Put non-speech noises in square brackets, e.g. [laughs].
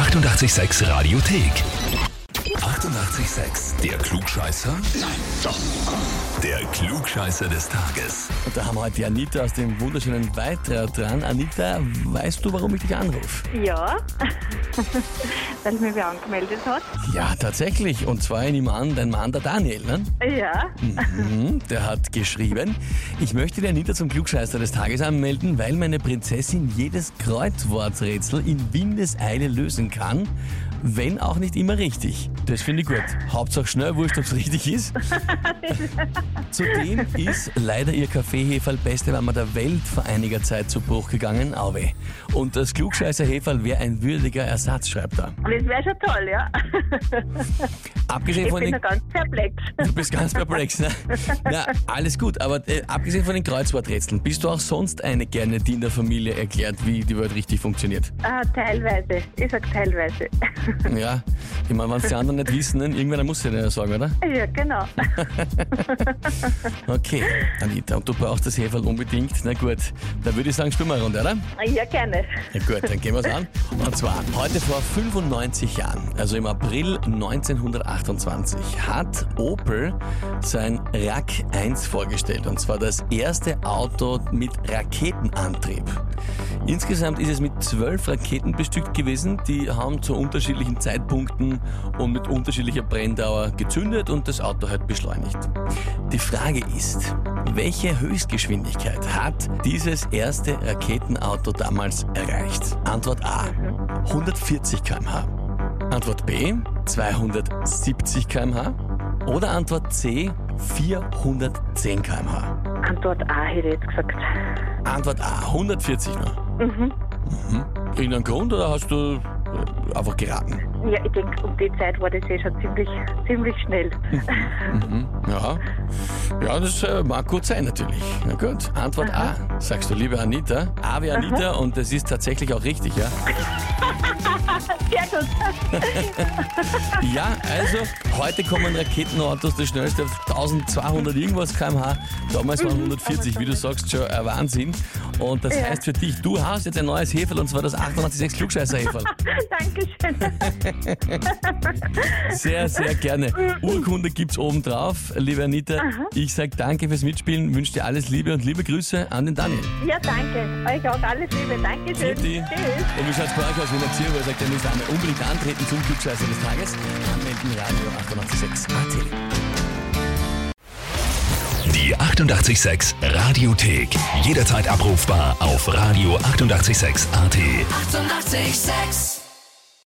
886 Radiothek. 88,6. Der Klugscheißer? Nein, doch. Der Klugscheißer des Tages. Und da haben wir heute die Anita aus dem wunderschönen Weitra dran. Anita, weißt du, warum ich dich anrufe? Ja, [laughs] weil mich wer angemeldet hat. Ja, tatsächlich. Und zwar, nehme an, dein Mann, der Daniel, ne? Ja, Mhm, der hat geschrieben, ich möchte die Anita zum Klugscheißer des Tages anmelden, weil meine Prinzessin jedes Kreuzworträtsel in Windeseile lösen kann, wenn auch nicht immer richtig. Das finde ich gut. Hauptsache schnell, wurscht, ob es richtig ist. [laughs] Zudem ist leider ihr Kaffeeheferl beste Mama der Welt vor einiger Zeit zu Bruch gegangen, Auwe. Und das klugscheißer Heferl wäre ein würdiger Ersatz, schreibt er. das wäre schon toll, ja. Abgesehen Ich von bin den ganz perplex. Du bist ganz perplex, ne? Ja, alles gut, aber äh, abgesehen von den Kreuzworträtseln, bist du auch sonst eine gerne, die in der Familie erklärt, wie die Welt richtig funktioniert? Ah, teilweise. Ich sag teilweise. Ja, ich meine, wenn es die anderen nicht wissen, dann irgendwann muss ich dir sagen, oder? Ja, genau. [laughs] Okay, Anita, und du brauchst das Heferl unbedingt. Na gut, dann würde ich sagen, spielen wir eine Runde, oder? Ja, gerne. Ja gut, dann gehen wir es an. Und zwar, heute vor 95 Jahren, also im April 1928, hat Opel sein RAK 1 vorgestellt. Und zwar das erste Auto mit Raketenantrieb. Insgesamt ist es mit zwölf Raketen bestückt gewesen. Die haben zu unterschiedlichen Zeitpunkten und mit unterschiedlicher Brenndauer gezündet und das Auto hat beschleunigt. Die Frage ist, welche Höchstgeschwindigkeit hat dieses erste Raketenauto damals erreicht? Antwort A, 140 km/h. Antwort B, 270 km/h. Oder Antwort C, 410 km/h. Antwort A hätte ich jetzt gesagt. Antwort A, 140 nur. Mhm. Irgendeinen Grund oder hast du äh, einfach geraten? Ja, ich denke, um die Zeit war das eh schon ziemlich, ziemlich schnell. Ja, ja das äh, mag gut sein natürlich. Na gut, Antwort A, sagst du, liebe Anita. A wie Anita und das ist tatsächlich auch richtig, ja? [laughs] Sehr gut. [laughs] Ja, also heute kommen Raketenautos, das schnellste auf 1200 irgendwas kmh. Damals waren 140, wie du sagst, schon ein Wahnsinn. Und das heißt für dich, du hast jetzt ein neues Heferl und zwar das 886 klugscheißer heferl [laughs] Dankeschön. Sehr, sehr gerne. Urkunde gibt's oben drauf, liebe Anita. Ich sag danke fürs Mitspielen, wünsche dir alles Liebe und liebe Grüße an den Daniel. Ja, danke. Euch auch alles Liebe. Dankeschön. Vierte. Tschüss. Und wie schaut's bei euch aus, wenn ihr Zierber sagt, ihr müsst einmal unbedingt antreten zum Klugscheißer des Tages? Anmelden, Radio 886 AT. Die 88,6 Radiothek. Jederzeit abrufbar auf radio886.at. 88,6. Eighty-eight, sex.